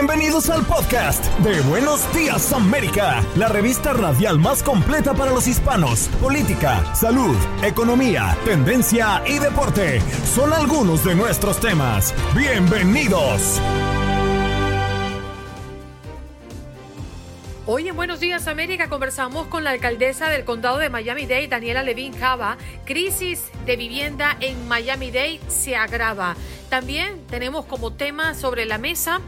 Bienvenidos al podcast de Buenos Días América, la revista radial más completa para los hispanos. Política, salud, economía, tendencia y deporte son algunos de nuestros temas. Bienvenidos. Hoy en Buenos Días América conversamos con la alcaldesa del condado de Miami-Dade, Daniela Levin Cava. Crisis de vivienda en Miami-Dade se agrava. También tenemos como tema sobre la mesa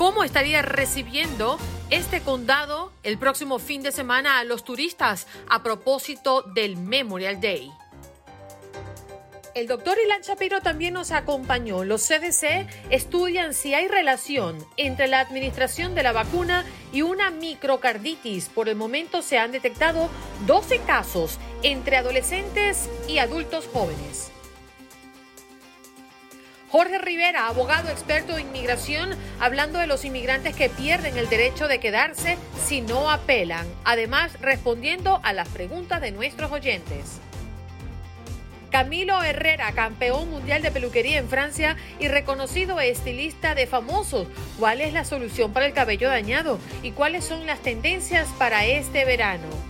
¿Cómo estaría recibiendo este condado el próximo fin de semana a los turistas a propósito del Memorial Day? El doctor Ilan Shapiro también nos acompañó. Los CDC estudian si hay relación entre la administración de la vacuna y una microcarditis. Por el momento se han detectado 12 casos entre adolescentes y adultos jóvenes. Jorge Rivera, abogado experto de inmigración, hablando de los inmigrantes que pierden el derecho de quedarse si no apelan, además respondiendo a las preguntas de nuestros oyentes. Camilo Herrera, campeón mundial de peluquería en Francia y reconocido estilista de famosos. ¿Cuál es la solución para el cabello dañado y cuáles son las tendencias para este verano?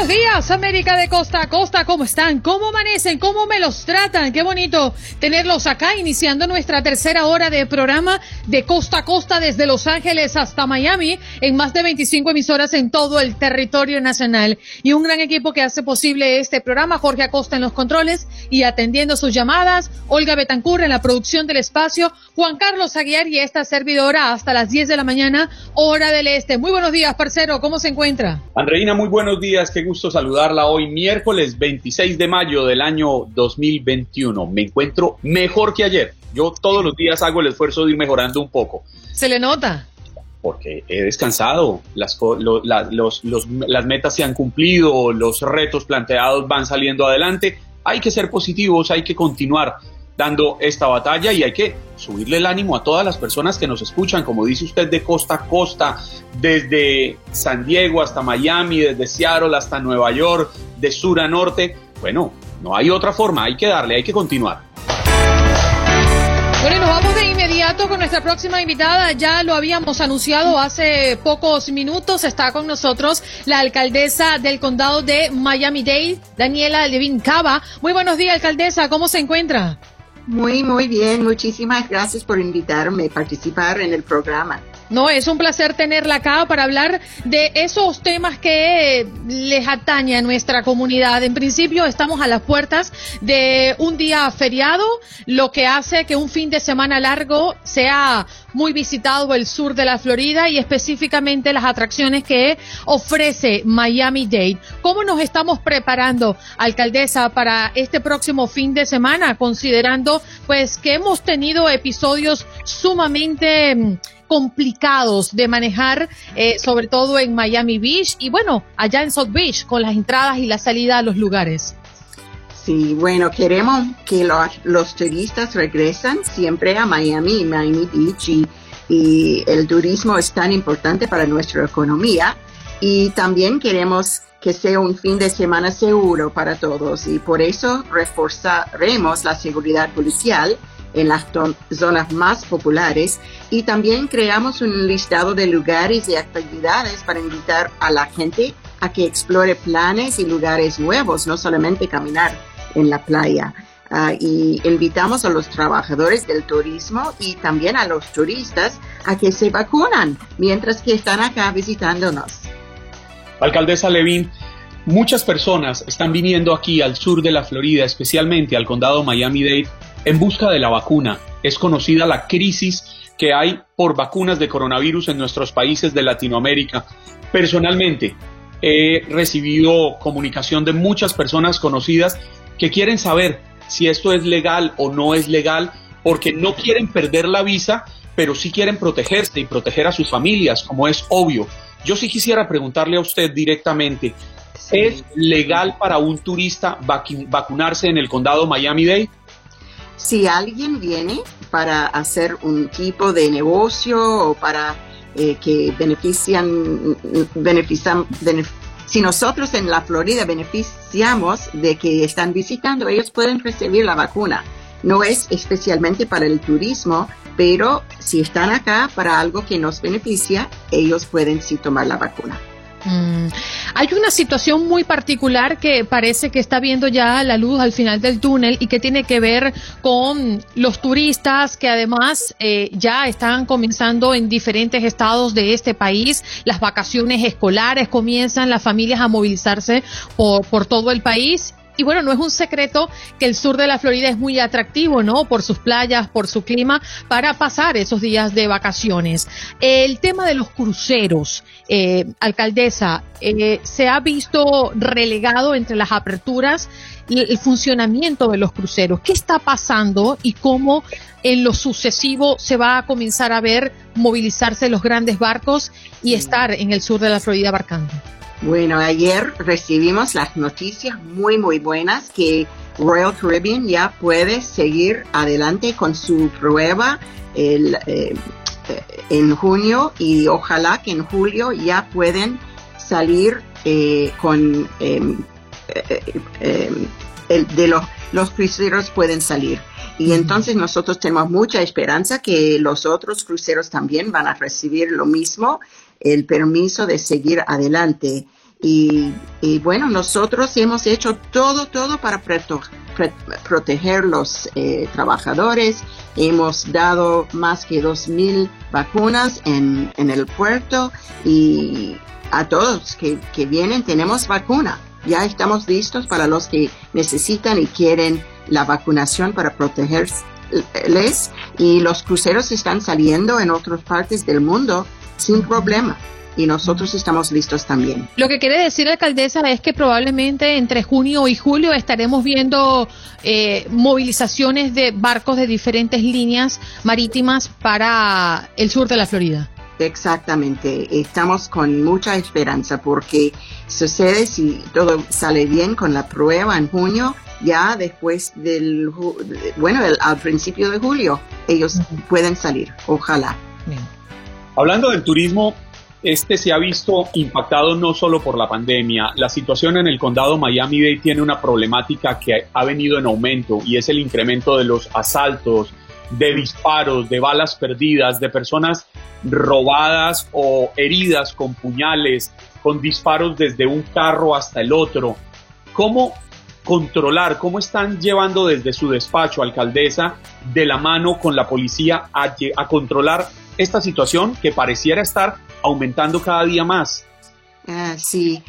buenos días, América de costa a costa, ¿cómo están? ¿Cómo amanecen? ¿Cómo me los tratan? Qué bonito tenerlos acá, iniciando nuestra tercera hora de programa de costa a costa desde Los Ángeles hasta Miami, en más de 25 emisoras en todo el territorio nacional. Y un gran equipo que hace posible este programa, Jorge Acosta en los controles y atendiendo sus llamadas, Olga Betancur en la producción del espacio, Juan Carlos Aguiar y esta servidora hasta las 10 de la mañana, hora del este. Muy buenos días, parcero, ¿cómo se encuentra? Andreina, muy buenos días. Gusto saludarla hoy, miércoles 26 de mayo del año 2021. Me encuentro mejor que ayer. Yo todos los días hago el esfuerzo de ir mejorando un poco. ¿Se le nota? Porque he descansado, las, las metas se han cumplido, los retos planteados van saliendo adelante. Hay que ser positivos, hay que continuar dando esta batalla y hay que subirle el ánimo a todas las personas que nos escuchan, como dice usted, de costa a costa, desde San Diego hasta Miami, desde Seattle hasta Nueva York, de sur a norte. Bueno, no hay otra forma, hay que darle, hay que continuar. Bueno, nos vamos de inmediato con nuestra próxima invitada. Ya lo habíamos anunciado hace pocos minutos. Está con nosotros la alcaldesa del condado de Miami-Dade, Daniela Levin Cava. Muy buenos días, alcaldesa. ¿Cómo se encuentra? Muy, muy bien. Muchísimas gracias por invitarme a participar en el programa. No, es un placer tenerla acá para hablar de esos temas que les atañe a nuestra comunidad. En principio, estamos a las puertas de un día feriado, lo que hace que un fin de semana largo sea muy visitado el sur de la Florida y específicamente las atracciones que ofrece Miami Dade. ¿Cómo nos estamos preparando, alcaldesa, para este próximo fin de semana, considerando pues que hemos tenido episodios sumamente mm, complicados de manejar, eh, sobre todo en Miami Beach y bueno, allá en South Beach, con las entradas y la salida a los lugares. Sí, bueno, queremos que los, turistas regresen siempre a Miami, Miami Beach y, y el turismo es tan importante para nuestra economía y también queremos que sea un fin de semana seguro para todos y por eso reforzaremos la seguridad policial en las zonas más populares y también creamos un listado de lugares y actividades para invitar a la gente a que explore planes y lugares nuevos, no solamente caminar en la playa. Ah, y invitamos a los trabajadores del turismo y también a los turistas a que se vacunan mientras que están acá visitándonos. Alcaldesa Levin, muchas personas están viniendo aquí al sur de la Florida, especialmente al condado Miami-Dade, en busca de la vacuna. Es conocida la crisis que hay por vacunas de coronavirus en nuestros países de Latinoamérica. Personalmente, he recibido comunicación de muchas personas conocidas que quieren saber si esto es legal o no es legal, porque no quieren perder la visa, pero sí quieren protegerse y proteger a sus familias, como es obvio. Yo sí quisiera preguntarle a usted directamente, ¿es legal para un turista vacunarse en el condado Miami-Dade? Si alguien viene para hacer un tipo de negocio o para eh, que benefician, benefician, si nosotros en la Florida beneficiamos de que están visitando, ellos pueden recibir la vacuna. No es especialmente para el turismo, pero si están acá para algo que nos beneficia, ellos pueden sí tomar la vacuna. Mm. Hay una situación muy particular que parece que está viendo ya la luz al final del túnel y que tiene que ver con los turistas que además eh, ya están comenzando en diferentes estados de este país. Las vacaciones escolares comienzan, las familias a movilizarse por, por todo el país y bueno, no es un secreto que el sur de la Florida es muy atractivo, ¿no? Por sus playas, por su clima, para pasar esos días de vacaciones. El tema de los cruceros, eh, alcaldesa, eh, se ha visto relegado entre las aperturas el funcionamiento de los cruceros. ¿Qué está pasando y cómo en lo sucesivo se va a comenzar a ver movilizarse los grandes barcos y estar en el sur de la Florida abarcando? Bueno, ayer recibimos las noticias muy, muy buenas que Royal Caribbean ya puede seguir adelante con su prueba el, eh, en junio y ojalá que en julio ya pueden salir eh, con em, eh, el, de los, los cruceros pueden salir. Y entonces nosotros tenemos mucha esperanza que los otros cruceros también van a recibir lo mismo el permiso de seguir adelante. Y, bueno, nosotros hemos hecho todo, todo para proteger los eh, trabajadores. Hemos dado más que dos mil vacunas en, en, el puerto y a todos que, que vienen tenemos vacuna. Ya estamos listos para los que necesitan y quieren la vacunación para protegerles y los cruceros están saliendo en otras partes del mundo sin problema y nosotros estamos listos también. Lo que quiere decir alcaldesa es que probablemente entre junio y julio estaremos viendo eh, movilizaciones de barcos de diferentes líneas marítimas para el sur de la Florida. Exactamente, estamos con mucha esperanza porque sucede si todo sale bien con la prueba en junio, ya después del, bueno, al principio de julio ellos pueden salir, ojalá. Hablando del turismo, este se ha visto impactado no solo por la pandemia. La situación en el condado Miami-Dade tiene una problemática que ha venido en aumento y es el incremento de los asaltos, de disparos, de balas perdidas, de personas robadas o heridas con puñales, con disparos desde un carro hasta el otro. ¿Cómo controlar, cómo están llevando desde su despacho, alcaldesa, de la mano con la policía a, a controlar esta situación que pareciera estar aumentando cada día más. Ah, sí,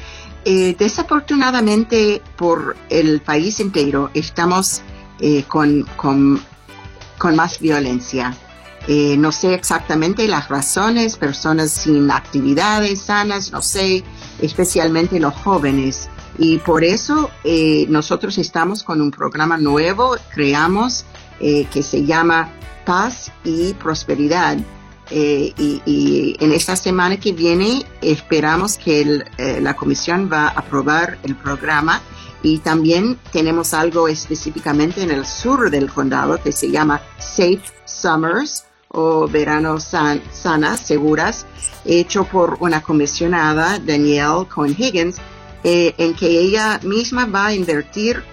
eh, desafortunadamente por el país entero estamos eh, con, con, más violencia. Eh, no sé exactamente las razones, personas sin actividades sanas, no sé, especialmente los jóvenes. Y por eso nosotros estamos con un programa nuevo, creamos, que se llama Paz y Prosperidad eh, y, en esta semana que viene esperamos que eh, la comisión va a aprobar el programa. Y también tenemos algo específicamente en el sur del condado que se llama Safe Summers o Veranos Sanas, Seguras, hecho por una comisionada, Danielle Cohen Higgins, eh, en que ella misma va a invertir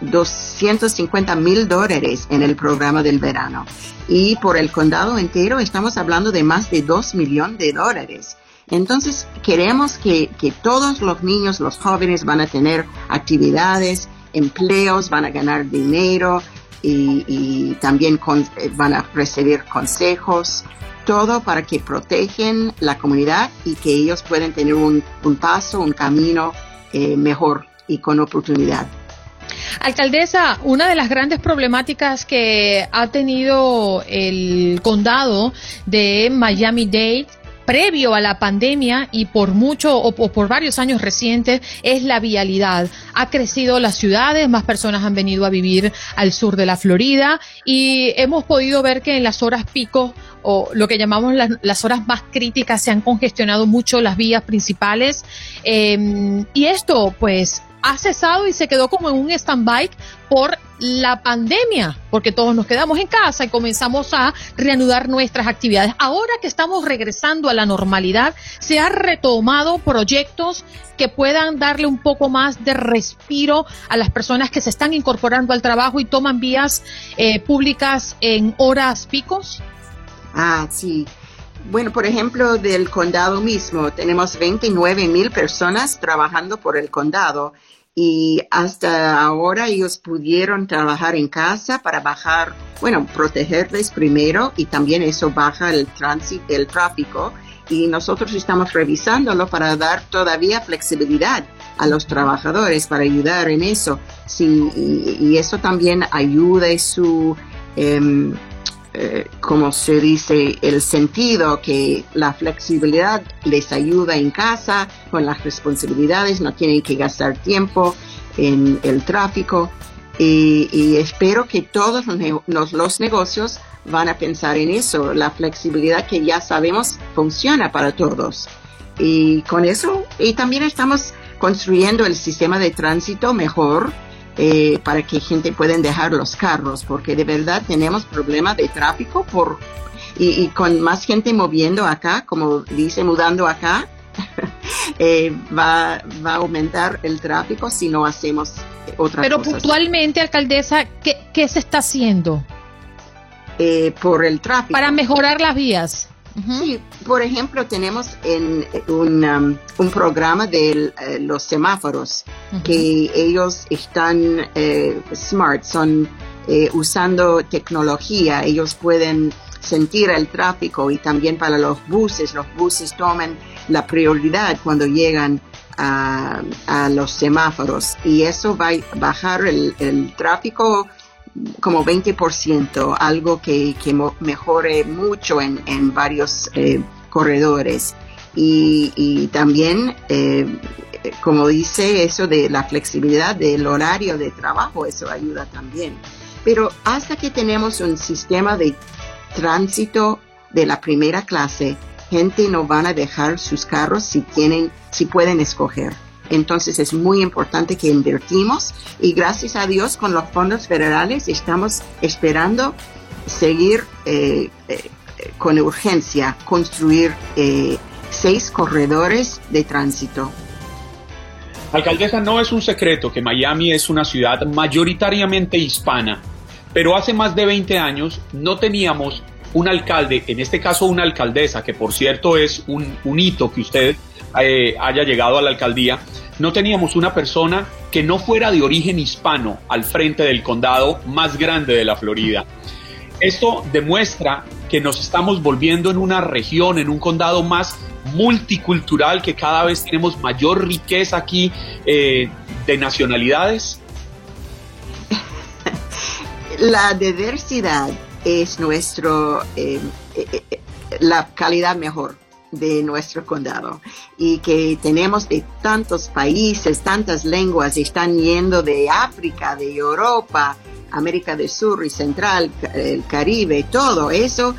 250 mil dólares en el programa del verano. Y por el condado entero estamos hablando de más de 2 millones de dólares. Entonces queremos que, que, todos los niños, los jóvenes van a tener actividades empleos, van a ganar dinero y, también eh, van a recibir consejos, todo para que protegen la comunidad y que ellos puedan tener un, paso, un camino eh, mejor y con oportunidad. Alcaldesa, una de las grandes problemáticas que ha tenido el condado de Miami-Dade previo a la pandemia y por mucho o, por varios años recientes es la vialidad. Ha crecido las ciudades, más personas han venido a vivir al sur de la Florida y hemos podido ver que en las horas pico o lo que llamamos las, horas más críticas se han congestionado mucho las vías principales eh, y esto pues ha cesado y se quedó como en un stand-by por la pandemia, porque todos nos quedamos en casa y comenzamos a reanudar nuestras actividades. Ahora que estamos regresando a la normalidad, se han retomado proyectos que puedan darle un poco más de respiro a las personas que se están incorporando al trabajo y toman vías eh, públicas en horas picos. Ah, sí. Bueno, por ejemplo, del condado mismo, tenemos 29 mil personas trabajando por el condado y hasta ahora ellos pudieron trabajar en casa para bajar, bueno, protegerles primero y también eso baja el tránsito, el tráfico y nosotros estamos revisándolo para dar todavía flexibilidad a los trabajadores para ayudar en eso. Sí, y, eso también ayuda en su eh, eh, como se dice, el sentido que la flexibilidad les ayuda en casa con las responsabilidades, no tienen que gastar tiempo en el tráfico y, espero que todos los, los, negocios van a pensar en eso, la flexibilidad que ya sabemos funciona para todos. Y con eso, y también estamos construyendo el sistema de tránsito mejor, eh, para que gente pueda dejar los carros, porque de verdad tenemos problemas de tráfico por y, con más gente moviendo acá, como dice, mudando acá, eh, va, va, a aumentar el tráfico si no hacemos otra Pero puntualmente, alcaldesa, ¿qué, ¿qué, se está haciendo? Eh, por el tráfico. Para mejorar las vías. Sí, por ejemplo, tenemos en un, um, un programa de eh, los semáforos que ellos están eh, smart, son eh, usando tecnología, ellos pueden sentir el tráfico y también para los buses, los buses toman la prioridad cuando llegan a, a los semáforos. Y eso va a bajar el, el tráfico como 20%, algo que, que mejore mucho en, en varios eh, corredores. Y, y también, eh, como dice eso de la flexibilidad del horario de trabajo, eso ayuda también. Pero hasta que tenemos un sistema de tránsito de la primera clase, gente no van a dejar sus carros si tienen, si pueden escoger. Entonces es muy importante que invertimos y gracias a Dios con los fondos federales estamos esperando seguir eh, eh, con urgencia construir eh, seis corredores de tránsito. Alcaldesa, no es un secreto que Miami es una ciudad mayoritariamente hispana, pero hace más de 20 años no teníamos un alcalde, en este caso una alcaldesa, que por cierto es un, un hito que usted eh, haya llegado a la alcaldía, no teníamos una persona que no fuera de origen hispano al frente del condado más grande de la Florida. Esto demuestra que nos estamos volviendo en una región, en un condado más multicultural, que cada vez tenemos mayor riqueza aquí eh, de nacionalidades. La diversidad es nuestro, eh, la calidad mejor de nuestro condado y que tenemos de tantos países, tantas lenguas, están yendo de África, de Europa, América del Sur y Central, el Caribe, todo eso,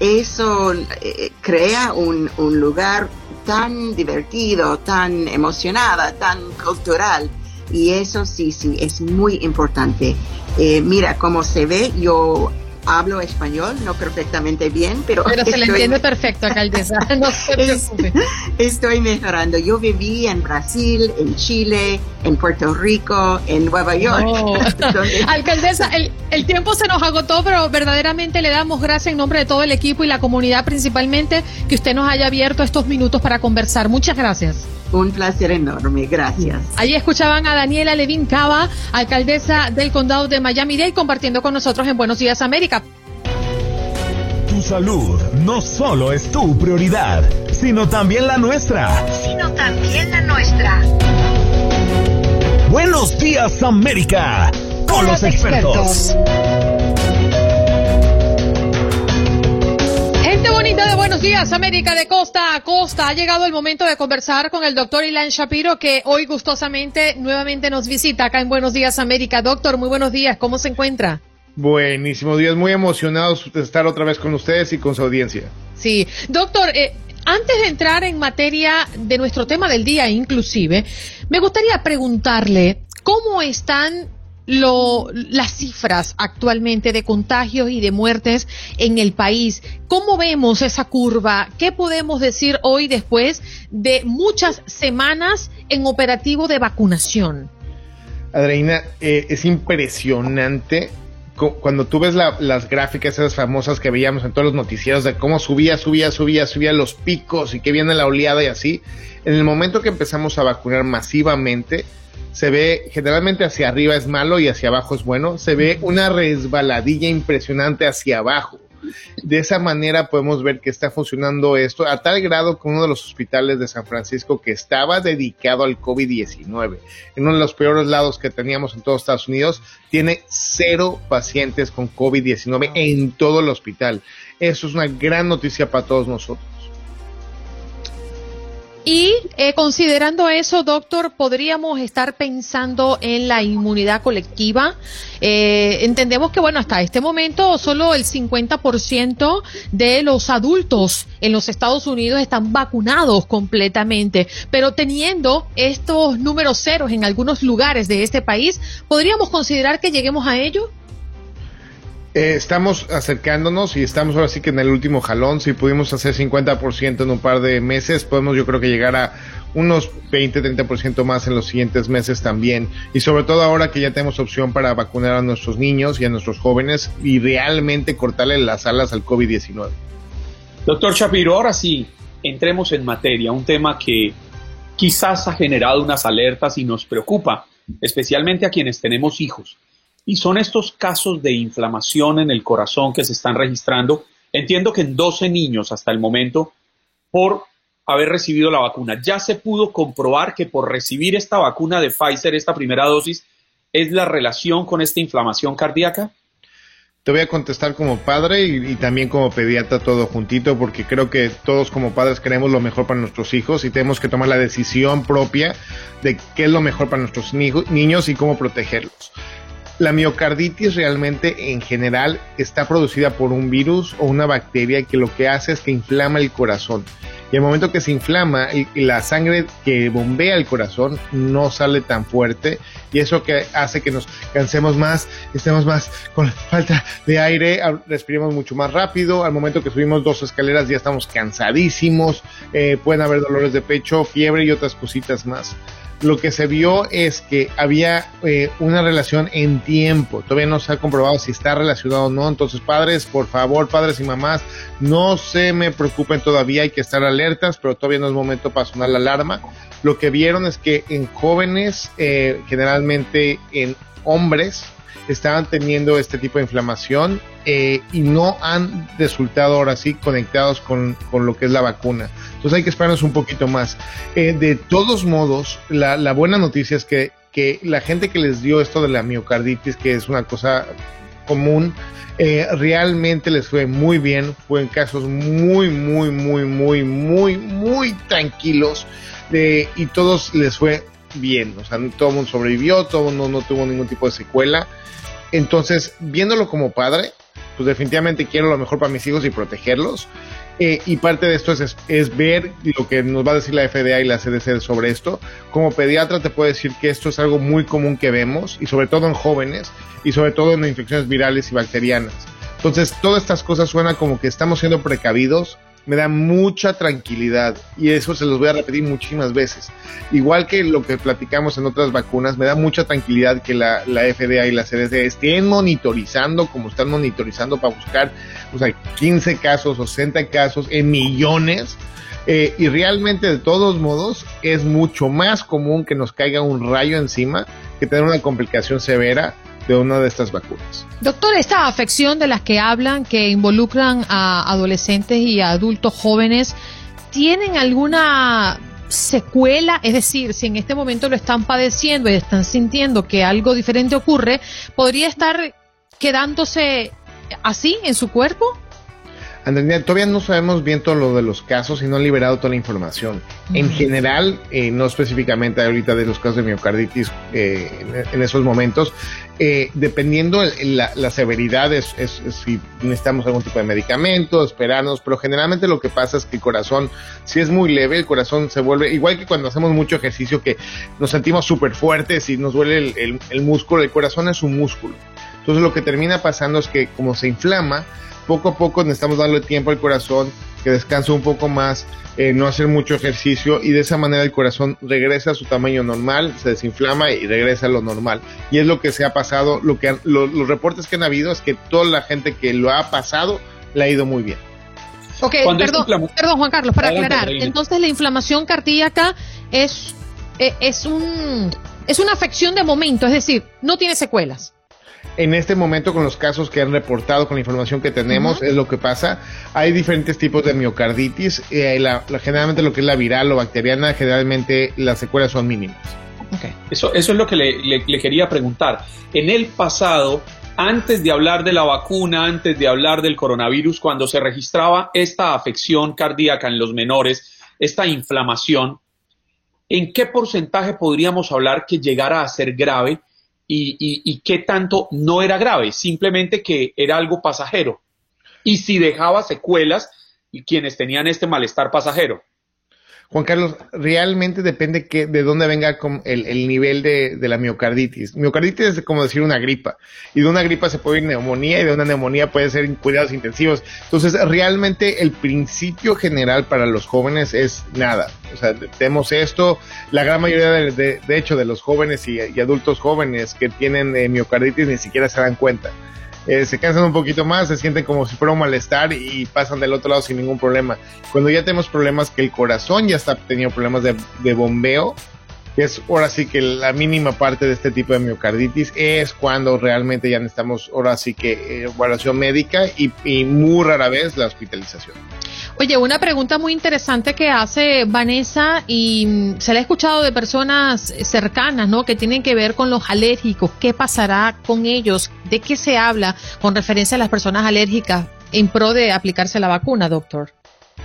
eso eh, crea un, un, lugar tan divertido, tan emocionada, tan cultural. Y eso sí, sí, es muy importante. Eh, mira, como se ve, yo hablo español, no perfectamente bien, pero... Pero se le entiende perfecto, alcaldesa, no se preocupe. Estoy mejorando. Yo viví en Brasil, en Chile, en Puerto Rico, en Nueva York. Alcaldesa, el, el tiempo se nos agotó, pero verdaderamente le damos gracias en nombre de todo el equipo y la comunidad principalmente que usted nos haya abierto estos minutos para conversar. Muchas gracias. Un placer enorme, gracias. Allí escuchaban a Daniela Levin Cava, alcaldesa del condado de Miami-Dade, compartiendo con nosotros en Buenos Días América. Tu salud no solo es tu prioridad, sino también la nuestra. Sino también la nuestra. Buenos Días América, con, los, expertos. Buenos Días, América de Costa a Costa. Ha llegado el momento de conversar con el doctor Ilan Shapiro, que hoy gustosamente nuevamente nos visita acá en Buenos Días, América. Doctor, muy buenos días. ¿Cómo se encuentra? Buenísimo días, muy emocionados de estar otra vez con ustedes y con su audiencia. Sí, doctor, eh, antes de entrar en materia de nuestro tema del día, inclusive, me gustaría preguntarle cómo están las cifras actualmente de contagios y de muertes en el país. ¿Cómo vemos esa curva? ¿Qué podemos decir hoy después de muchas semanas en operativo de vacunación? Adreina, eh, es impresionante cuando tú ves las gráficas esas famosas que veíamos en todos los noticieros de cómo subía, subía, subía, subía los picos y que viene la oleada y así, en el momento que empezamos a vacunar masivamente, se ve generalmente hacia arriba es malo y hacia abajo es bueno, se ve una resbaladilla impresionante hacia abajo. De esa manera podemos ver que está funcionando esto a tal grado que uno de los hospitales de San Francisco que estaba dedicado al COVID-19, en uno de los peores lados que teníamos en todos Estados Unidos, tiene cero pacientes con COVID-19 en todo el hospital. Eso es una gran noticia para todos nosotros. Y eh, considerando eso, doctor, podríamos estar pensando en la inmunidad colectiva. Eh, entendemos que, bueno, hasta este momento solo el 50% de los adultos en los Estados Unidos están vacunados completamente. Pero teniendo estos números ceros en algunos lugares de este país, ¿podríamos considerar que lleguemos a ello? Eh, estamos acercándonos y estamos ahora sí que en el último jalón. Si pudimos hacer 50% en un par de meses, podemos yo creo que llegar a unos 20-30% más en los siguientes meses también. Y sobre todo ahora que ya tenemos opción para vacunar a nuestros niños y a nuestros jóvenes y realmente cortarle las alas al COVID-19. Doctor Shapiro, ahora sí, entremos en materia, un tema que quizás ha generado unas alertas y nos preocupa, especialmente a quienes tenemos hijos. Y son estos casos de inflamación en el corazón que se están registrando. Entiendo que en 12 niños hasta el momento por haber recibido la vacuna. Ya se pudo comprobar que por recibir esta vacuna de Pfizer, esta primera dosis, es la relación con esta inflamación cardíaca. Te voy a contestar como padre y, también como pediatra todo juntito porque creo que todos como padres queremos lo mejor para nuestros hijos y tenemos que tomar la decisión propia de qué es lo mejor para nuestros niños y cómo protegerlos la miocarditis realmente en general está producida por un virus o una bacteria que lo que hace es que inflama el corazón. Y al momento que se inflama, la sangre que bombea el corazón no sale tan fuerte y eso que hace que nos cansemos más, estemos más con falta de aire, respiremos mucho más rápido. Al momento que subimos dos escaleras ya estamos cansadísimos, eh, pueden haber dolores de pecho, fiebre y otras cositas más lo que se vio es que había eh, una relación en tiempo. Todavía no se ha comprobado si está relacionado o no. Entonces, padres, por favor, padres y mamás, no se me preocupen todavía. Hay que estar alertas, pero todavía no es momento para sonar la alarma. Lo que vieron es que en jóvenes, eh, generalmente en hombres, estaban teniendo este tipo de inflamación eh, y no han resultado ahora sí conectados con, con, lo que es la vacuna. Entonces hay que esperarnos un poquito más. Eh, de todos modos, la, la, buena noticia es que, que la gente que les dio esto de la miocarditis, que es una cosa común, eh, realmente les fue muy bien, fue en casos muy, muy, muy, muy, muy, muy tranquilos y todos les fue bien, o sea, todo el mundo sobrevivió, todo el mundo no tuvo ningún tipo de secuela. Entonces, viéndolo como padre, pues definitivamente quiero lo mejor para mis hijos y protegerlos. Eh, y parte de esto es, es, ver lo que nos va a decir la FDA y la CDC sobre esto. Como pediatra te puedo decir que esto es algo muy común que vemos, y sobre todo en jóvenes, y sobre todo en infecciones virales y bacterianas. Entonces, todas estas cosas suenan como que estamos siendo precavidos, me da mucha tranquilidad y eso se los voy a repetir muchísimas veces. Igual que lo que platicamos en otras vacunas, me da mucha tranquilidad que la, FDA y la CDC estén monitorizando como están monitorizando para buscar o sea, 15 casos o 60 casos en millones. Eh, y realmente de todos modos es mucho más común que nos caiga un rayo encima que tener una complicación severa de una de estas vacunas. Doctor, esta afección de las que hablan, que involucran a adolescentes y a adultos jóvenes, ¿tienen alguna secuela? Es decir, si en este momento lo están padeciendo y están sintiendo que algo diferente ocurre, ¿podría estar quedándose así en su cuerpo? Todavía no sabemos bien todo lo de los casos y no han liberado toda la información. En general, eh, no específicamente ahorita de los casos de miocarditis eh, en, esos momentos, eh, dependiendo la, la severidad, es, si necesitamos algún tipo de medicamento, esperarnos, pero generalmente lo que pasa es que el corazón, si es muy leve, el corazón se vuelve, igual que cuando hacemos mucho ejercicio, que nos sentimos súper fuertes y nos duele el, el músculo, el corazón es un músculo. Entonces lo que termina pasando es que como se inflama, poco a poco necesitamos darle tiempo al corazón, que descanse un poco más, eh, no hacer mucho ejercicio y de esa manera el corazón regresa a su tamaño normal, se desinflama y regresa a lo normal. Y es lo que se ha pasado, lo que los reportes que han habido es que toda la gente que lo ha pasado le ha ido muy bien. Ok, perdón, perdón Juan Carlos, para aclarar, entonces la inflamación cardíaca es, eh, es, un, es una afección de momento, es decir, no tiene secuelas en este momento con los casos que han reportado, con la información que tenemos, es lo que pasa. Hay diferentes tipos de miocarditis. Eh, generalmente lo que es la viral o bacteriana, generalmente las secuelas son mínimas. Eso, eso es lo que le, quería preguntar. En el pasado, antes de hablar de la vacuna, antes de hablar del coronavirus, cuando se registraba esta afección cardíaca en los menores, esta inflamación, ¿en qué porcentaje podríamos hablar que llegara a ser grave? Y, qué tanto no era grave, simplemente que era algo pasajero. Y si dejaba secuelas, y quienes tenían este malestar pasajero. Juan Carlos, realmente depende que, de dónde venga el, el nivel de, de, la miocarditis. Miocarditis es como decir una gripa. Y de una gripa se puede ir neumonía y de una neumonía puede ser cuidados intensivos. Entonces, realmente el principio general para los jóvenes es nada. O sea, tenemos esto. La gran mayoría, de, de, hecho, de los jóvenes y, adultos jóvenes que tienen eh, miocarditis ni siquiera se dan cuenta. Eh, se cansan un poquito más, se sienten como si fuera un malestar y pasan del otro lado sin ningún problema. Cuando ya tenemos problemas que el corazón ya está teniendo problemas de, bombeo, que es ahora sí que la mínima parte de este tipo de miocarditis, es cuando realmente ya necesitamos ahora sí que eh, evaluación médica y muy rara vez la hospitalización. Oye, una pregunta muy interesante que hace Vanessa y mm, se la ha escuchado de personas cercanas, ¿no? Que tienen que ver con los alérgicos. ¿Qué pasará con ellos? ¿De qué se habla con referencia a las personas alérgicas en pro de aplicarse la vacuna, doctor?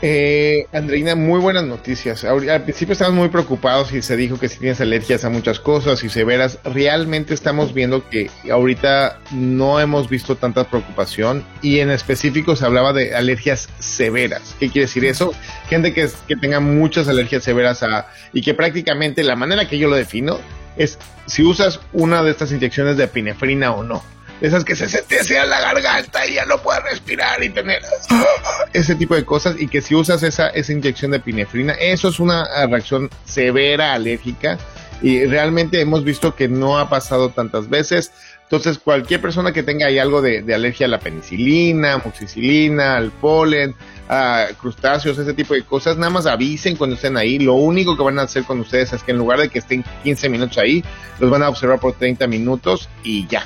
Eh, Andreina, muy buenas noticias. Al principio estábamos muy preocupados y se dijo que si tienes alergias a muchas cosas y severas, realmente estamos viendo que ahorita no hemos visto tanta preocupación y en específico se hablaba de alergias severas. ¿Qué quiere decir eso? Gente que, que tenga muchas alergias severas a, y que prácticamente la manera que yo lo defino es si usas una de estas inyecciones de epinefrina o no esas que se se a la garganta y ya no puedes respirar y tener ese tipo de cosas y que si usas esa, esa inyección de epinefrina, eso es una reacción severa alérgica y realmente hemos visto que no ha pasado tantas veces. Entonces, cualquier persona que tenga ahí algo de, alergia a la penicilina, amoxicilina, al polen, a crustáceos, ese tipo de cosas, nada más avisen cuando estén ahí. Lo único que van a hacer con ustedes es que en lugar de que estén 15 minutos ahí, los van a observar por 30 minutos y ya.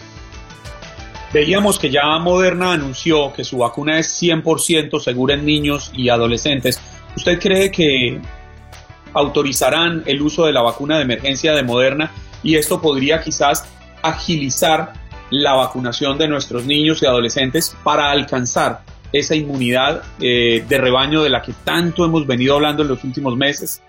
Veíamos que ya Moderna anunció que su vacuna es 100% segura en niños y adolescentes. ¿Usted cree que autorizarán el uso de la vacuna de emergencia de Moderna y esto podría quizás agilizar la vacunación de nuestros niños y adolescentes para alcanzar esa inmunidad eh, de rebaño de la que tanto hemos venido hablando en los últimos meses?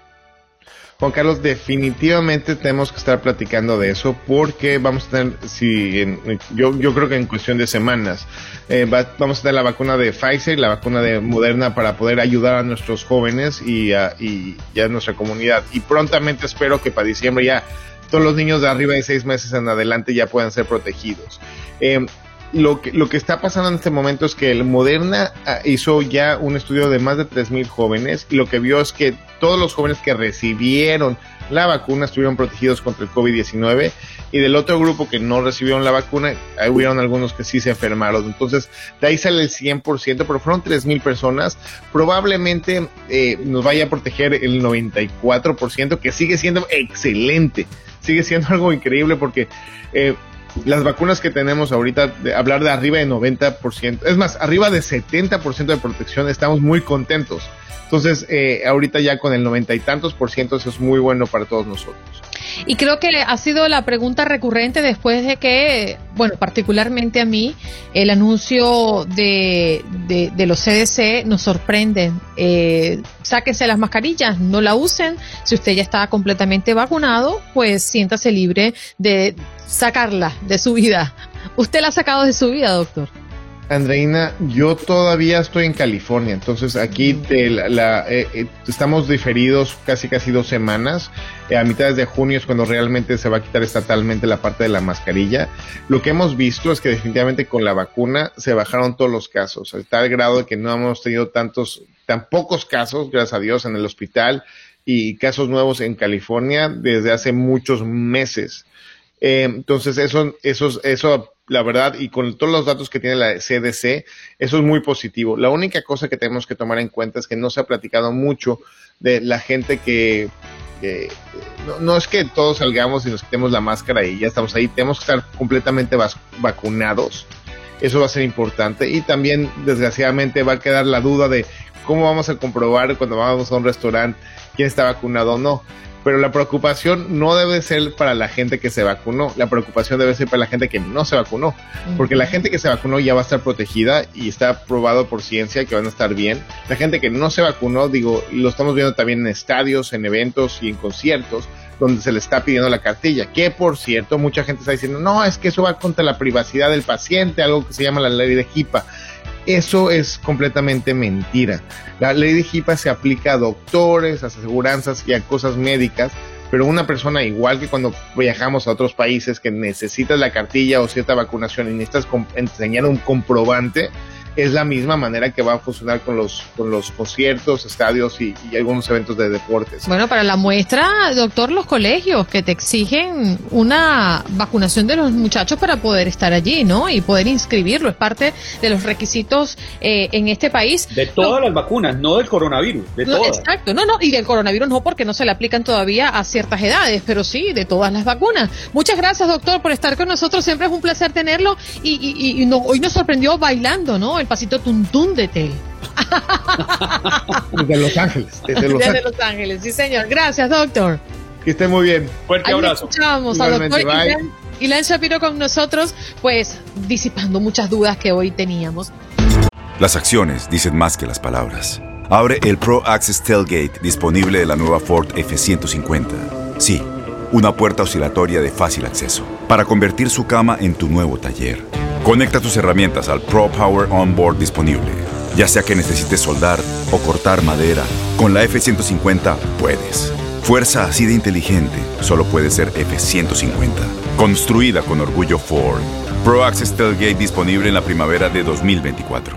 Juan Carlos, definitivamente tenemos que estar platicando de eso porque vamos a tener, si yo, yo creo que en cuestión de semanas, eh, vamos a tener la vacuna de Pfizer, la vacuna de Moderna para poder ayudar a nuestros jóvenes y a, y, a nuestra comunidad. Y prontamente espero que para diciembre ya todos los niños de arriba de seis meses en adelante ya puedan ser protegidos. Eh, lo que, lo que está pasando en este momento es que el Moderna ah, hizo ya un estudio de más de 3.000 jóvenes y lo que vio es que todos los jóvenes que recibieron la vacuna estuvieron protegidos contra el COVID-19 y del otro grupo que no recibieron la vacuna, ahí hubieron algunos que sí se enfermaron. Entonces, de ahí sale el 100%, pero fueron 3.000 personas. Probablemente eh, nos vaya a proteger el 94%, que sigue siendo excelente. Sigue siendo algo increíble porque... Eh, las vacunas que tenemos ahorita, de hablar de arriba de 90%, es más, arriba de 70% de protección, estamos muy contentos. Entonces, eh, ahorita ya con el noventa y tantos por ciento, eso es muy bueno para todos nosotros. Y creo que ha sido la pregunta recurrente después de que, bueno, particularmente a mí, el anuncio de, de, los CDC nos sorprende. Eh, sáquense las mascarillas, no la usen. Si usted ya está completamente vacunado, pues siéntase libre de sacarla de su vida. ¿Usted la ha sacado de su vida, doctor? Andreina, yo todavía estoy en California, entonces aquí la, eh, eh, estamos diferidos casi casi dos semanas. Eh, a mitad de junio es cuando realmente se va a quitar estatalmente la parte de la mascarilla. Lo que hemos visto es que definitivamente con la vacuna se bajaron todos los casos, a tal grado de que no hemos tenido tantos, tan pocos casos, gracias a Dios, en el hospital y casos nuevos en California desde hace muchos meses. entonces eso, eso, eso la verdad, y con todos los datos que tiene la CDC, eso es muy positivo. La única cosa que tenemos que tomar en cuenta es que no se ha platicado mucho de la gente que, no, es que todos salgamos y nos quitemos la máscara y ya estamos ahí, tenemos que estar completamente vacunados. Eso va a ser importante y también, desgraciadamente, va a quedar la duda de cómo vamos a comprobar cuando vamos a un restaurante quién está vacunado o no pero la preocupación no debe ser para la gente que se vacunó, la preocupación debe ser para la gente que no se vacunó, porque la gente que se vacunó ya va a estar protegida y está probado por ciencia que van a estar bien. La gente que no se vacunó, digo, lo estamos viendo también en estadios, en eventos y en conciertos, donde se le está pidiendo la cartilla, que por cierto, mucha gente está diciendo, no, es que eso va contra la privacidad del paciente, algo que se llama la ley de HIPAA. Eso es completamente mentira. La ley de HIPAA se aplica a doctores, a aseguranzas y a cosas médicas, pero una persona igual que cuando viajamos a otros países que necesitas la cartilla o cierta vacunación y necesitas enseñar un comprobante, es la misma manera que va a funcionar con los, con los conciertos, estadios y, algunos eventos de deportes. Bueno, para la muestra, doctor, los colegios que te exigen una vacunación de los muchachos para poder estar allí, ¿no? Y poder inscribirlo, es parte de los requisitos eh, en este país. De todas las vacunas, no del coronavirus, de todas. Exacto, no, no, y del coronavirus no porque no se le aplican todavía a ciertas edades, pero sí, de todas las vacunas. Muchas gracias, doctor, por estar con nosotros, siempre es un placer tenerlo y, y, y no, hoy nos sorprendió bailando, ¿no? El pasito tuntún de Tel. De Los Ángeles. Desde Los, Ángeles. Los Ángeles, sí señor. Gracias, doctor. Que esté muy bien. Fuerte Ahí abrazo. Escuchamos a doctor Ilan Shapiro con nosotros, pues disipando muchas dudas que hoy teníamos. Las acciones dicen más que las palabras. Abre el Pro Access Tailgate disponible de la nueva Ford F-150. Sí, una puerta oscilatoria de fácil acceso para convertir su cama en tu nuevo taller. Conecta tus herramientas al Pro Power Onboard disponible. Ya sea que necesites soldar o cortar madera, con la F-150 puedes. Fuerza así de inteligente solo puede ser F-150. Construida con orgullo Ford. Pro Access Tailgate disponible en la primavera de 2024.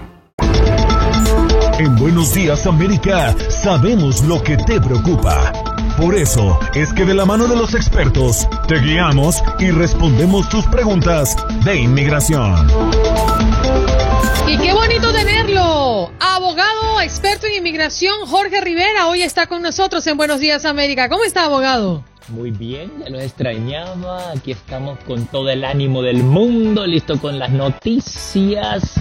En Buenos Días América sabemos lo que te preocupa. Por eso es que de la mano de los expertos te guiamos y respondemos tus preguntas de inmigración. Y qué bonito tenerlo. Abogado experto en inmigración Jorge Rivera hoy está con nosotros en Buenos Días América. ¿Cómo está, abogado? Muy bien, ya lo extrañaba. Aquí estamos con todo el ánimo del mundo, listo con las noticias.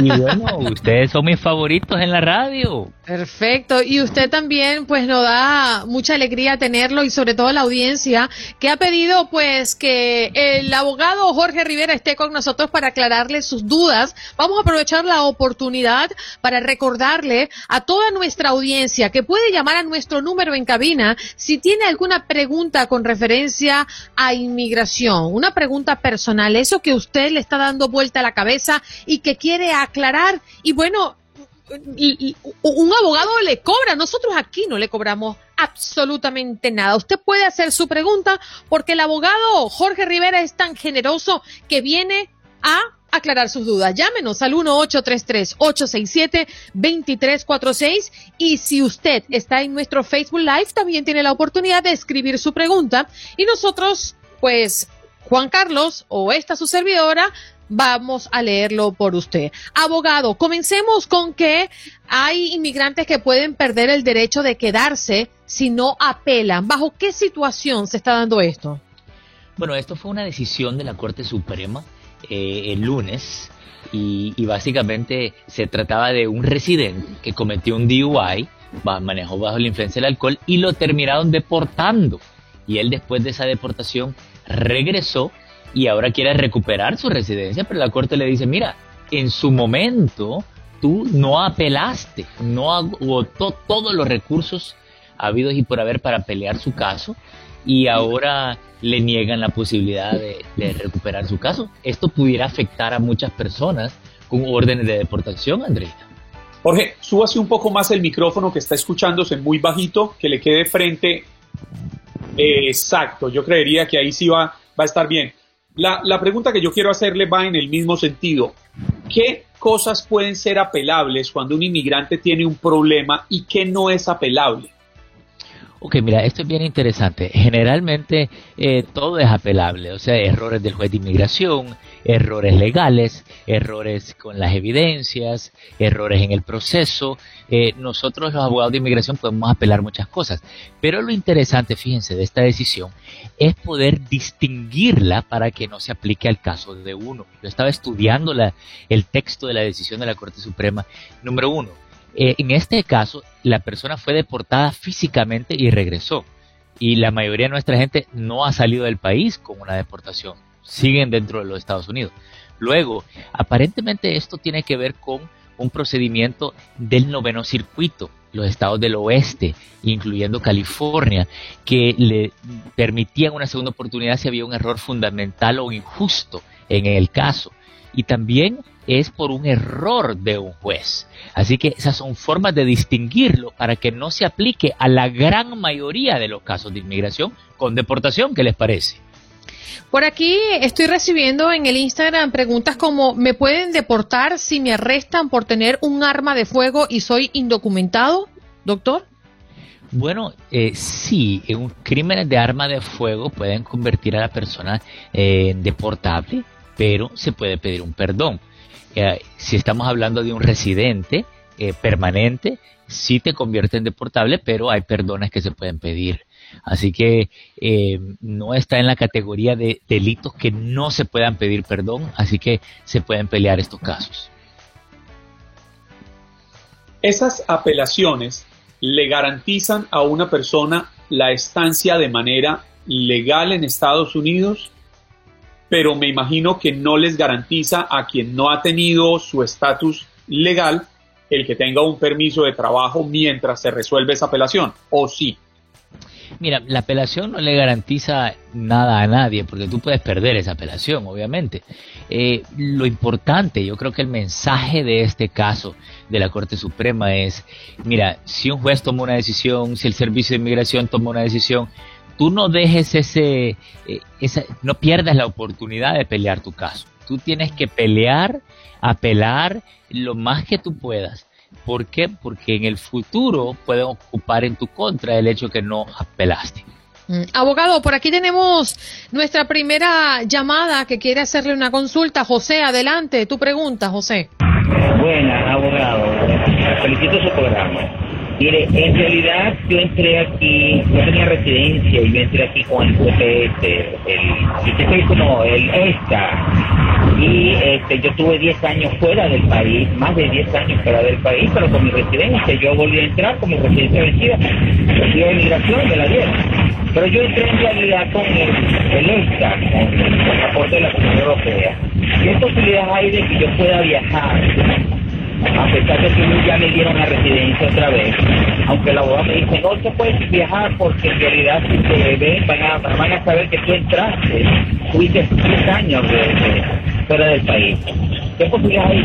Y bueno, ustedes son mis favoritos en la radio. Perfecto. Y usted también, pues nos da mucha alegría tenerlo y sobre todo la audiencia que ha pedido, pues, que el abogado Jorge Rivera esté con nosotros para aclararle sus dudas. Vamos a aprovechar la oportunidad para recordarle a toda nuestra audiencia que puede llamar a nuestro número en cabina si tiene alguna pregunta con referencia a inmigración, una pregunta personal, eso que usted le está dando vuelta a la cabeza y que quiere aclarar. Y bueno, un abogado le cobra, nosotros aquí no le cobramos absolutamente nada. Usted puede hacer su pregunta porque el abogado Jorge Rivera es tan generoso que viene a aclarar sus dudas. Llámenos al 1-833-867-2346 y si usted está en nuestro Facebook Live, también tiene la oportunidad de escribir su pregunta y nosotros, pues, Juan Carlos o esta su servidora, vamos a leerlo por usted. Abogado, comencemos con que hay inmigrantes que pueden perder el derecho de quedarse si no apelan. ¿Bajo qué situación se está dando esto? Bueno, esto fue una decisión de la Corte Suprema eh, el lunes y, básicamente se trataba de un residente que cometió un DUI, manejó bajo la influencia del alcohol y lo terminaron deportando. Y él después de esa deportación regresó y ahora quiere recuperar su residencia, pero la corte le dice, mira, en su momento tú no apelaste, no agotó todos los recursos habidos y por haber para pelear su caso y ahora le niegan la posibilidad de, recuperar su caso. Esto pudiera afectar a muchas personas con órdenes de deportación, Andrea. Jorge, súbase un poco más el micrófono que está escuchándose muy bajito, que le quede frente. exacto, yo creería que ahí sí va, va a estar bien. La, pregunta que yo quiero hacerle va en el mismo sentido. ¿Qué cosas pueden ser apelables cuando un inmigrante tiene un problema y qué no es apelable? Ok, mira, esto es bien interesante. Generalmente eh, todo es apelable, o sea, errores del juez de inmigración, errores legales, errores con las evidencias, errores en el proceso. Eh, nosotros los abogados de inmigración podemos apelar muchas cosas, pero lo interesante, fíjense, de esta decisión es poder distinguirla para que no se aplique al caso de uno. Yo estaba estudiando la, el texto de la decisión de la Corte Suprema. Número uno, eh, en este caso, la persona fue deportada físicamente y regresó. Y la mayoría de nuestra gente no ha salido del país con una deportación. Siguen dentro de los Estados Unidos. Luego, aparentemente esto tiene que ver con un procedimiento del noveno circuito, los estados del oeste, incluyendo California, que le permitían una segunda oportunidad si había un error fundamental o injusto en el caso. Y también es por un error de un juez. Así que esas son formas de distinguirlo para que no se aplique a la gran mayoría de los casos de inmigración con deportación, ¿qué les parece? Por aquí estoy recibiendo en el Instagram preguntas como ¿me pueden deportar si me arrestan por tener un arma de fuego y soy indocumentado, doctor? Bueno, eh, sí, un crímenes de arma de fuego pueden convertir a la persona en deportable, pero se puede pedir un perdón. Eh, si estamos hablando de un residente eh, permanente, sí te convierte en deportable, pero hay perdones que se pueden pedir. Así que eh, no está en la categoría de delitos que no se puedan pedir perdón, así que se pueden pelear estos casos. Esas apelaciones le garantizan a una persona la estancia de manera legal en Estados Unidos pero me imagino que no les garantiza a quien no ha tenido su estatus legal el que tenga un permiso de trabajo mientras se resuelve esa apelación, ¿o sí? Mira, la apelación no le garantiza nada a nadie, porque tú puedes perder esa apelación, obviamente. Eh, lo importante, yo creo que el mensaje de este caso de la Corte Suprema es, mira, si un juez toma una decisión, si el Servicio de Inmigración toma una decisión, tú no dejes ese, eh, no pierdas la oportunidad de pelear tu caso. Tú tienes que pelear, apelar lo más que tú puedas. ¿Por qué? Porque en el futuro pueden ocupar en tu contra el hecho que no apelaste. Mm, abogado, por aquí tenemos nuestra primera llamada que quiere hacerle una consulta. José, adelante, tu pregunta, José. Buena, abogado. Felicito su programa. Mire, en realidad yo entré aquí, no tenía residencia y yo entré aquí con el UPS, el, el como el ESTA, y este, yo tuve 10 años fuera del país, más de 10 años fuera del país, pero con mi residencia, yo volví a entrar como residencia vencida, residencia de migración de la dieron. Pero yo entré en realidad con el, el ESTA, con el pasaporte de la Unión Europea. ¿Qué posibilidades hay de que yo pueda viajar a pesar de que ya me dieron la residencia otra vez, aunque la abogado me dice, no te puedes viajar porque en realidad si te ven van a, van a saber que tú entraste, fuiste 10 años de, fuera del país. ¿Qué posibilidad hay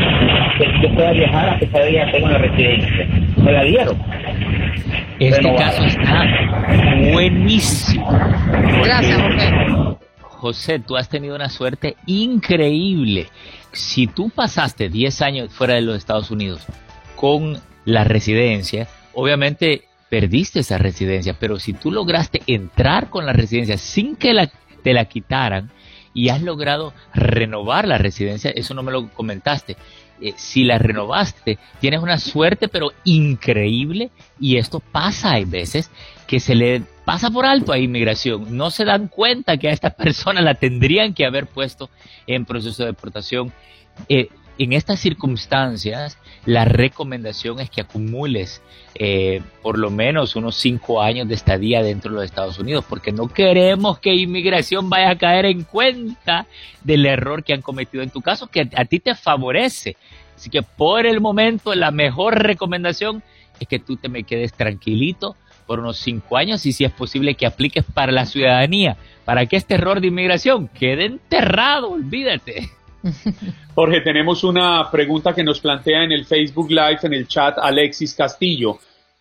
que yo pueda viajar a pesar de que ya tengo la residencia? Me la dieron. Este caso está buenísimo. Gracias, Jorge. José, tú has tenido una suerte increíble. Si tú pasaste 10 años fuera de los Estados Unidos con la residencia, obviamente perdiste esa residencia, pero si tú lograste entrar con la residencia sin que te la quitaran y has logrado renovar la residencia, eso no me lo comentaste, eh, si la renovaste, tienes una suerte pero increíble y esto pasa hay veces que se le pasa por alto a inmigración, no se dan cuenta que a esta persona la tendrían que haber puesto en proceso de deportación. Eh, en estas circunstancias, la recomendación es que acumules eh, por lo menos unos cinco años de estadía dentro de los Estados Unidos, porque no queremos que inmigración vaya a caer en cuenta del error que han cometido en tu caso, que a ti te favorece. Así que por el momento la mejor recomendación es que tú te me quedes tranquilito por unos cinco años y si es posible que apliques para la ciudadanía, para que este error de inmigración quede enterrado, olvídate. Jorge, tenemos una pregunta que nos plantea en el Facebook Live, en el chat, Alexis Castillo.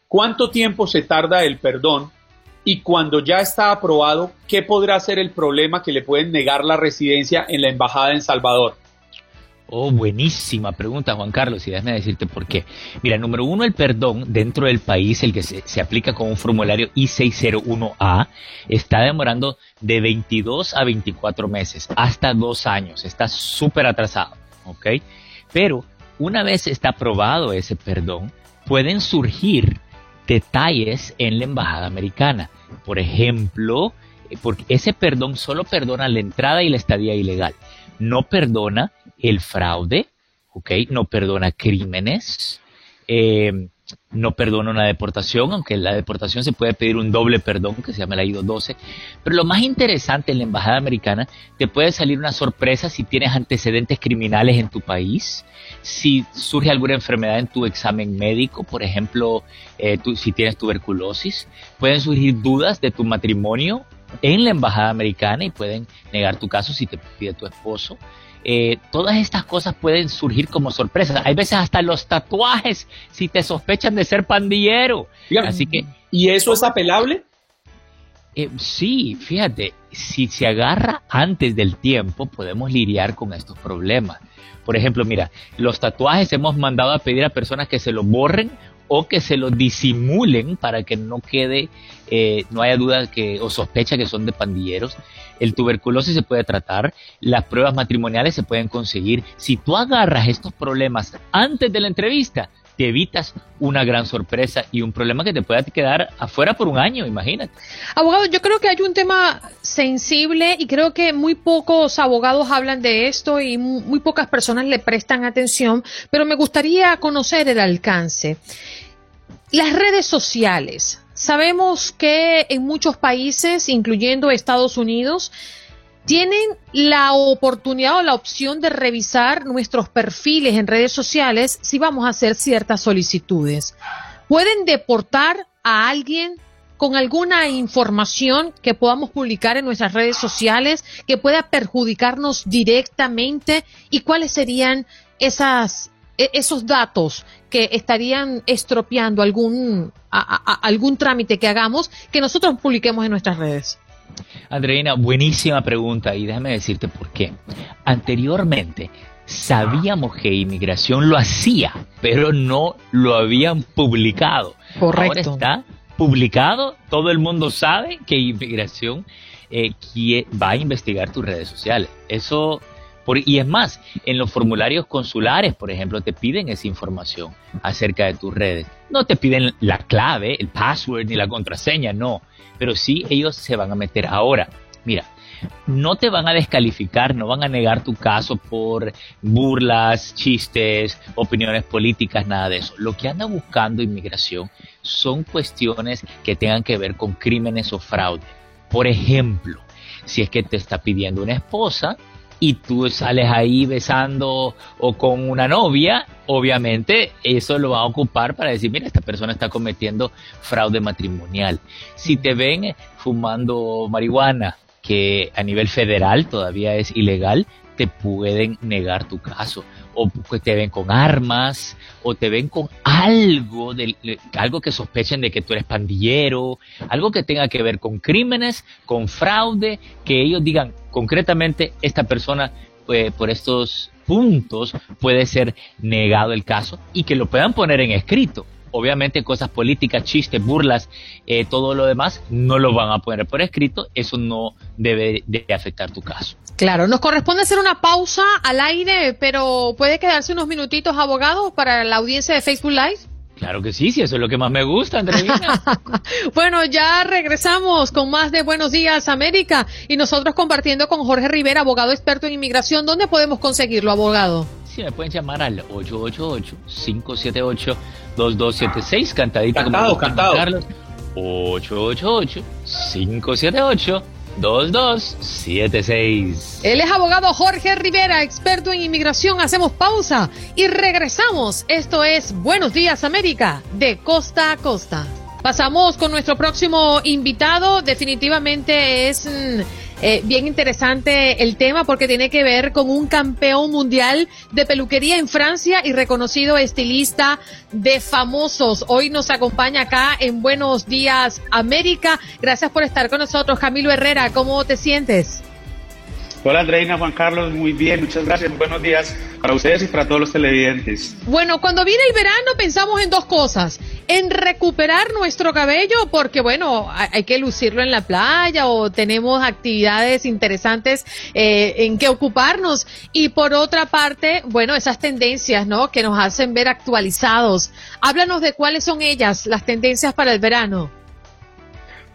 ¿Cuánto tiempo se tarda el perdón? Y cuando ya está aprobado, ¿qué podrá ser el problema que le pueden negar la residencia en la embajada en Salvador? Oh, buenísima pregunta, Juan Carlos, y déjame decirte por qué. Mira, número uno, el perdón dentro del país, el que se, aplica con un formulario I-601A, está demorando de 22 a 24 meses, hasta dos años. Está súper atrasado, ¿ok? Pero una vez está aprobado ese perdón, pueden surgir detalles en la embajada americana. Por ejemplo, eh, porque ese perdón solo perdona la entrada y la estadía ilegal. No perdona el fraude, ¿ok? No perdona crímenes, eh, no perdona una deportación, aunque la deportación se puede pedir un doble perdón, que se llama el I-212. Pero lo más interesante en la embajada americana, te puede salir una sorpresa si tienes antecedentes criminales en tu país, si surge alguna enfermedad en tu examen médico, por ejemplo, eh, si tienes tuberculosis, pueden surgir dudas de tu matrimonio en la embajada americana y pueden negar tu caso si te pide tu esposo. Eh, todas estas cosas pueden surgir como sorpresas. Hay veces hasta los tatuajes, si te sospechan de ser pandillero. Así que, ¿Y eso es apelable? Eh, sí, fíjate, si se agarra antes del tiempo, podemos lidiar con estos problemas. Por ejemplo, mira, los tatuajes hemos mandado a pedir a personas que se los borren o que se lo disimulen para que no quede, eh, no haya duda que, o sospecha que son de pandilleros. El tuberculosis se puede tratar, las pruebas matrimoniales se pueden conseguir. Si tú agarras estos problemas antes de la entrevista, te evitas una gran sorpresa y un problema que te pueda quedar afuera por un año, imagínate. Abogado, yo creo que hay un tema sensible y creo que muy pocos abogados hablan de esto y muy pocas personas le prestan atención, pero me gustaría conocer el alcance. Las redes sociales. Sabemos que en muchos países, incluyendo Estados Unidos, tienen la oportunidad o la opción de revisar nuestros perfiles en redes sociales si vamos a hacer ciertas solicitudes. Pueden deportar a alguien con alguna información que podamos publicar en nuestras redes sociales que pueda perjudicarnos directamente y cuáles serían esas e, esos datos que estarían estropeando algún algún trámite que hagamos que nosotros publiquemos en nuestras redes. Andreina, buenísima pregunta y déjame decirte por qué. Anteriormente sabíamos que inmigración lo hacía, pero no lo habían publicado. Correcto. Ahora está publicado, todo el mundo sabe que inmigración eh, va a investigar tus redes sociales. Eso y es más, en los formularios consulares, por ejemplo, te piden esa información acerca de tus redes. No te piden la clave, el password ni la contraseña, no. Pero sí ellos se van a meter ahora. Mira, no te van a descalificar, no van a negar tu caso por burlas, chistes, opiniones políticas, nada de eso. Lo que anda buscando inmigración son cuestiones que tengan que ver con crímenes o fraude. Por ejemplo, si es que te está pidiendo una esposa y tú sales ahí besando o con una novia, obviamente eso lo va a ocupar para decir, mira, esta persona está cometiendo fraude matrimonial. Si te ven fumando marihuana, que a nivel federal todavía es ilegal, te pueden negar tu caso. O te ven con armas, o te ven con algo, de, algo que sospechen de que tú eres pandillero, algo que tenga que ver con crímenes, con fraude, que ellos digan, concretamente esta persona eh, por estos puntos puede ser negado el caso y que lo puedan poner en escrito. Obviamente cosas políticas, chistes, burlas, eh, todo lo demás no lo van a poner por escrito, eso no debe de afectar tu caso. Claro, nos corresponde hacer una pausa al aire, pero puede quedarse unos minutitos, abogado, para la audiencia de Facebook Live. Claro que sí, sí, eso es lo que más me gusta, Andreina. bueno, ya regresamos con más de Buenos Días América y nosotros compartiendo con Jorge Rivera, abogado experto en inmigración. ¿Dónde podemos conseguirlo, abogado? Sí, me pueden llamar al 888-578-2276, cantadito cantado, como cantado. Carlos. 888-578 2276. Él es abogado Jorge Rivera, experto en inmigración. Hacemos pausa y regresamos. Esto es Buenos Días América, de costa a costa. Pasamos con nuestro próximo invitado. Definitivamente es mm, eh, bien interesante el tema porque tiene que ver con un campeón mundial de peluquería en Francia y reconocido estilista de famosos. Hoy nos acompaña acá en Buenos Días América. Gracias por estar con nosotros. Camilo Herrera, ¿cómo te sientes? Hola Andreina, Juan Carlos, muy bien, muchas gracias. Buenos días para ustedes y para todos los televidentes. Bueno, cuando viene el verano pensamos en dos cosas. En recuperar nuestro cabello, porque bueno, hay que lucirlo en la playa o tenemos actividades interesantes eh, en que ocuparnos. Y por otra parte, bueno, esas tendencias, ¿no? Que nos hacen ver actualizados. Háblanos de cuáles son ellas, las tendencias para el verano.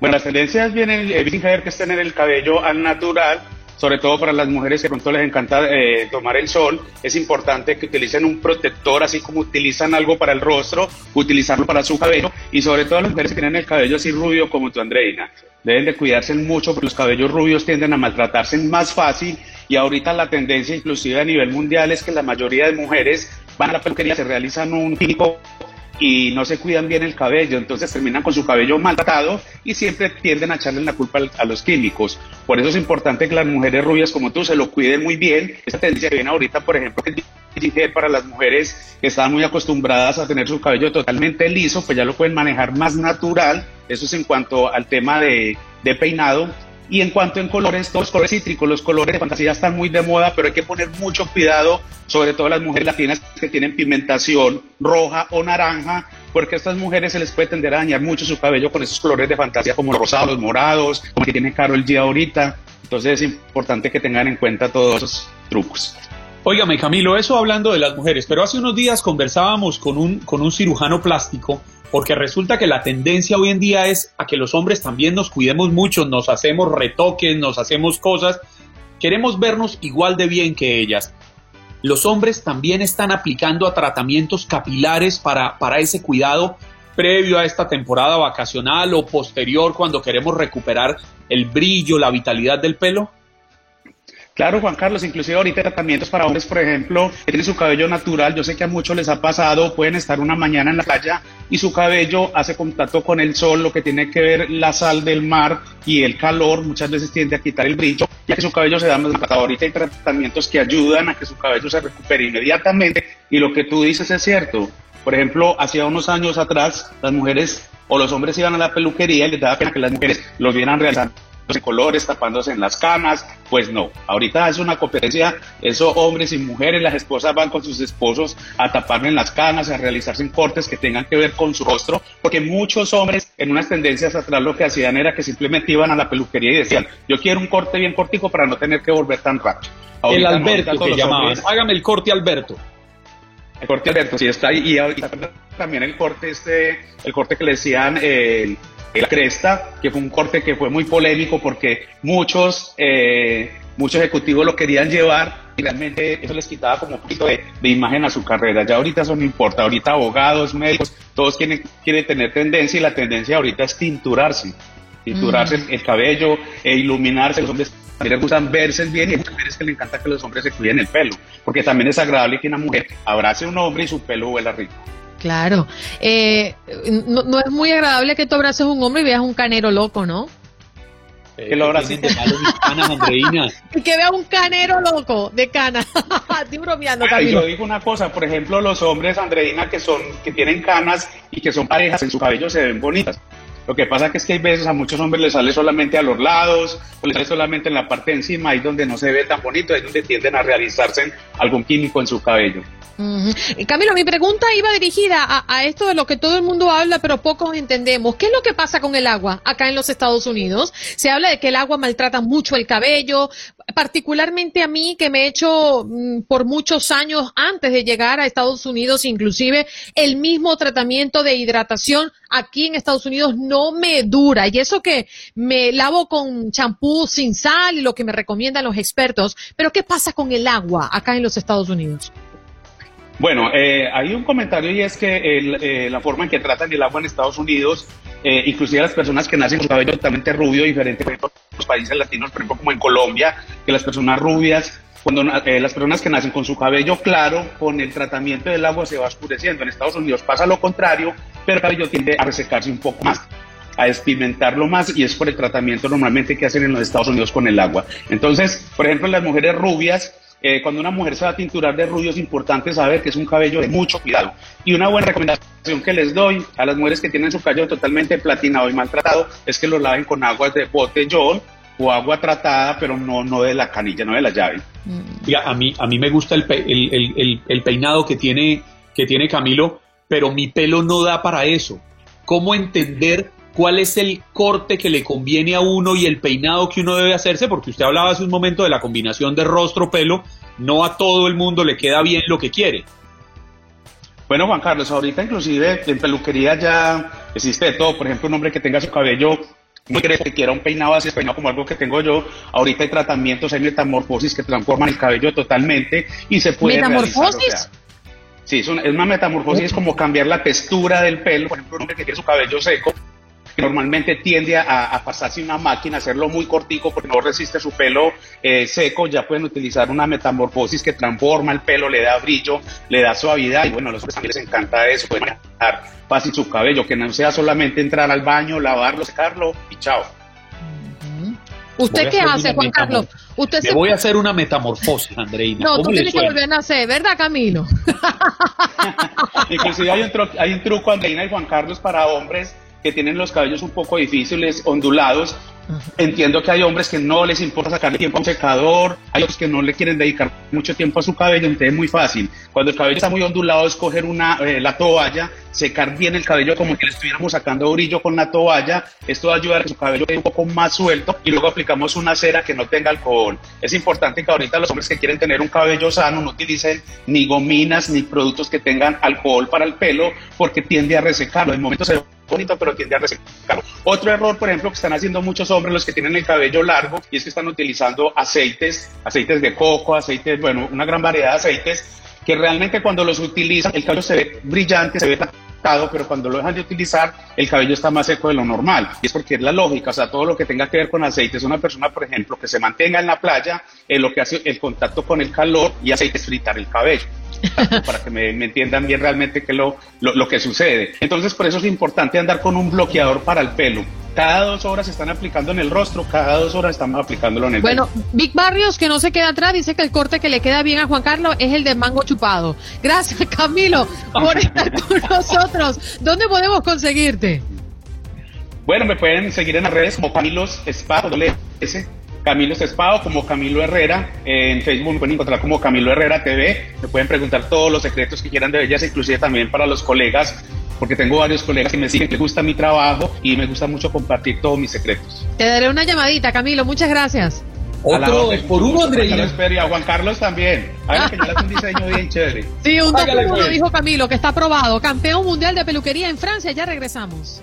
Bueno, las tendencias vienen, eh, que es tener el cabello al natural sobre todo para las mujeres que pronto les encanta eh, tomar el sol, es importante que utilicen un protector, así como utilizan algo para el rostro, utilizarlo para su cabello y sobre todo las mujeres que tienen el cabello así rubio como tu Andreina. Deben de cuidarse mucho porque los cabellos rubios tienden a maltratarse más fácil y ahorita la tendencia inclusive a nivel mundial es que la mayoría de mujeres van a la peluquería, se realizan un químico y no se cuidan bien el cabello, entonces terminan con su cabello maltratado y siempre tienden a echarle la culpa a los químicos. Por eso es importante que las mujeres rubias como tú se lo cuiden muy bien. Esta tendencia que viene ahorita, por ejemplo, que para las mujeres que están muy acostumbradas a tener su cabello totalmente liso, pues ya lo pueden manejar más natural. Eso es en cuanto al tema de, de peinado y en cuanto en colores, todos los colores cítricos, los colores de fantasía están muy de moda, pero hay que poner mucho cuidado, sobre todo las mujeres latinas que tienen pigmentación roja o naranja, porque a estas mujeres se les puede tender a dañar mucho su cabello con esos colores de fantasía como los rosados, morados, como que tiene Carol G ahorita. Entonces es importante que tengan en cuenta todos esos trucos. Óigame, Camilo, eso hablando de las mujeres, pero hace unos días conversábamos con un, con un cirujano plástico porque resulta que la tendencia hoy en día es a que los hombres también nos cuidemos mucho, nos hacemos retoques, nos hacemos cosas, queremos vernos igual de bien que ellas. Los hombres también están aplicando tratamientos capilares para, para ese cuidado previo a esta temporada vacacional o posterior cuando queremos recuperar el brillo, la vitalidad del pelo. Claro, Juan Carlos, inclusive ahorita tratamientos para hombres, por ejemplo, que tienen su cabello natural, yo sé que a muchos les ha pasado, pueden estar una mañana en la playa y su cabello hace contacto con el sol, lo que tiene que ver la sal del mar y el calor, muchas veces tiende a quitar el brillo, ya que su cabello se da más desgastado. Ahorita hay tratamientos que ayudan a que su cabello se recupere inmediatamente y lo que tú dices es cierto. Por ejemplo, hacía unos años atrás, las mujeres o los hombres iban a la peluquería y les daba pena que las mujeres los vieran realizando de colores, tapándose en las canas, pues no, ahorita es una competencia, eso hombres y mujeres, las esposas van con sus esposos a taparle en las canas, a realizarse cortes que tengan que ver con su rostro, porque muchos hombres en unas tendencias atrás lo que hacían era que simplemente iban a la peluquería y decían, yo quiero un corte bien cortico para no tener que volver tan rápido. el Alberto que llamaban, hágame el corte Alberto. El corte Alberto, sí está ahí, y, también el corte este, el corte que le decían, el la cresta, que fue un corte que fue muy polémico porque muchos, eh, muchos ejecutivos lo querían llevar y realmente eso les quitaba como un poquito de, imagen a su carrera. Ya ahorita eso no importa, ahorita abogados, médicos, todos quieren, quieren tener tendencia y la tendencia ahorita es tinturarse, tinturarse mm. el cabello, e iluminarse. Los hombres también les gustan verse bien y a mujeres que les encanta que los hombres se cuiden el pelo, porque también es agradable que una mujer abrace a un hombre y su pelo huela rico. Claro. Eh, no, es muy agradable que tú abraces a un hombre y veas un canero loco, ¿no? que lo abraces de Andreina. y que vea un canero loco de cana. Estoy bromeando, yo digo una cosa, por ejemplo, los hombres, Andreina, que son, que tienen canas y que son parejas en su cabello se ven bonitas. Lo que pasa que es que hay veces a muchos hombres les sale solamente a los lados, o les sale solamente en la parte de encima, ahí donde no se ve tan bonito, ahí donde tienden a realizarse algún químico en su cabello. Camilo, mi pregunta iba dirigida a, esto de lo que todo el mundo habla, pero pocos entendemos. ¿Qué es lo que pasa con el agua acá en los Estados Unidos? Se habla de que el agua maltrata mucho el cabello, particularmente a mí que me he hecho mm, por muchos años antes de llegar a Estados Unidos, inclusive el mismo tratamiento de hidratación aquí en Estados Unidos no me dura. Y eso que me lavo con champú sin sal y lo que me recomiendan los expertos. Pero ¿qué pasa con el agua acá en los Estados Unidos? Bueno, eh, hay un comentario y es que eh, la forma en que tratan el agua en Estados Unidos, eh, inclusive las personas que nacen con cabello totalmente rubio, diferente de los países latinos, por ejemplo como en Colombia, que las personas rubias, cuando eh, las personas que nacen con su cabello claro, con el tratamiento del agua se va oscureciendo. En Estados Unidos pasa lo contrario, pero el cabello tiende a resecarse un poco más a despigmentarlo más y es por el tratamiento normalmente que hacen en los Estados Unidos con el agua. Entonces, por ejemplo, las mujeres rubias eh, cuando una mujer se va a tinturar de rubio es importante saber que es un cabello de mucho cuidado. Y una buena recomendación que les doy a las mujeres que tienen su cabello totalmente platinado y maltratado es que lo laven con aguas de botellón o agua tratada, pero no, no de la canilla, no de la llave. Mm. a mí, a mí me gusta el, el, el, el peinado que tiene, que tiene Camilo, pero mi pelo no da para eso. ¿Cómo entender cuál es el corte que le conviene a uno y el peinado que uno debe hacerse, porque usted hablaba hace un momento de la combinación de rostro-pelo, no a todo el mundo le queda bien lo que quiere. Bueno, Juan Carlos, ahorita inclusive en peluquería ya existe de todo. Por ejemplo, un hombre que tenga su cabello muy crece, que quiera un peinado así, peinado como algo que tengo yo. Ahorita hay tratamientos, hay metamorfosis que transforman el cabello totalmente y se puede ¿Metamorfosis? sí, es una, es una metamorfosis, es como cambiar la textura del pelo. Por ejemplo, un hombre que tiene su cabello seco, normalmente tiende a, pasarse una máquina, hacerlo muy cortico porque no resiste su pelo eh, seco, ya pueden utilizar una metamorfosis que transforma el pelo, le da brillo, le da suavidad y bueno, a los hombres también les encanta eso, pueden manejar fácil su cabello, que no sea solamente entrar al baño, lavarlo, secarlo y chao. ¿Usted qué hace, Juan Carlos? Usted Me voy a hacer una metamorfosis, Andreina. No, tú tienes que volver a nacer, ¿verdad, Camilo? Inclusive hay un, hay un truco, Andreina y Juan Carlos, para hombres que tienen los cabellos un poco difíciles, ondulados. Entiendo que hay hombres que no les importa sacarle tiempo a un secador, hay otros que no le quieren dedicar mucho tiempo a su cabello, entonces es muy fácil. Cuando el cabello está muy ondulado, escoger una, eh, la toalla, secar bien el cabello como que le estuviéramos sacando brillo con la toalla. Esto va a ayudar a que su cabello quede un poco más suelto y luego aplicamos una cera que no tenga alcohol. Es importante que ahorita los hombres que quieren tener un cabello sano no utilicen ni gominas ni productos que tengan alcohol para el pelo porque tiende a resecarlo. En momentos se bonito, pero tiende a resecarlo. Otro error, por ejemplo, que están haciendo muchos hombres, los que tienen el cabello largo, y es que están utilizando aceites, aceites de coco, aceites, bueno, una gran variedad de aceites, que realmente cuando los utilizan, el cabello se ve brillante, se ve tratado, pero cuando lo dejan de utilizar, el cabello está más seco de lo normal. Y es porque es la lógica, o sea, todo lo que tenga que ver con aceites, una persona, por ejemplo, que se mantenga en la playa, es lo que hace el contacto con el calor y aceite es fritar el cabello. Para que me, entiendan bien realmente qué lo, lo, que sucede. Entonces, por eso es importante andar con un bloqueador para el pelo. Cada dos horas están aplicando en el rostro, cada dos horas estamos aplicándolo en el bueno, pelo. Bueno, Vic Barrios, que no se queda atrás, dice que el corte que le queda bien a Juan Carlos es el de mango chupado. Gracias, Camilo, por estar con nosotros. ¿Dónde podemos conseguirte? Bueno, me pueden seguir en las redes como Camilo Espada, S Camilo Cespado como Camilo Herrera. en Facebook me pueden encontrar como Camilo Herrera TV. Me pueden preguntar todos los secretos que quieran de belleza, inclusive también para los colegas, porque tengo varios colegas que me siguen, que les gusta mi trabajo y me gusta mucho compartir todos mis secretos. Te daré una llamadita, Camilo. Muchas gracias. Otro por uno, Andreina. Y a Juan Carlos también. Hagan que un diseño bien chévere. Sí, un 2 uno, pues. dijo Camilo, que está aprobado. Campeón mundial de peluquería en Francia. Ya regresamos.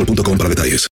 boostmobile.com para detalles.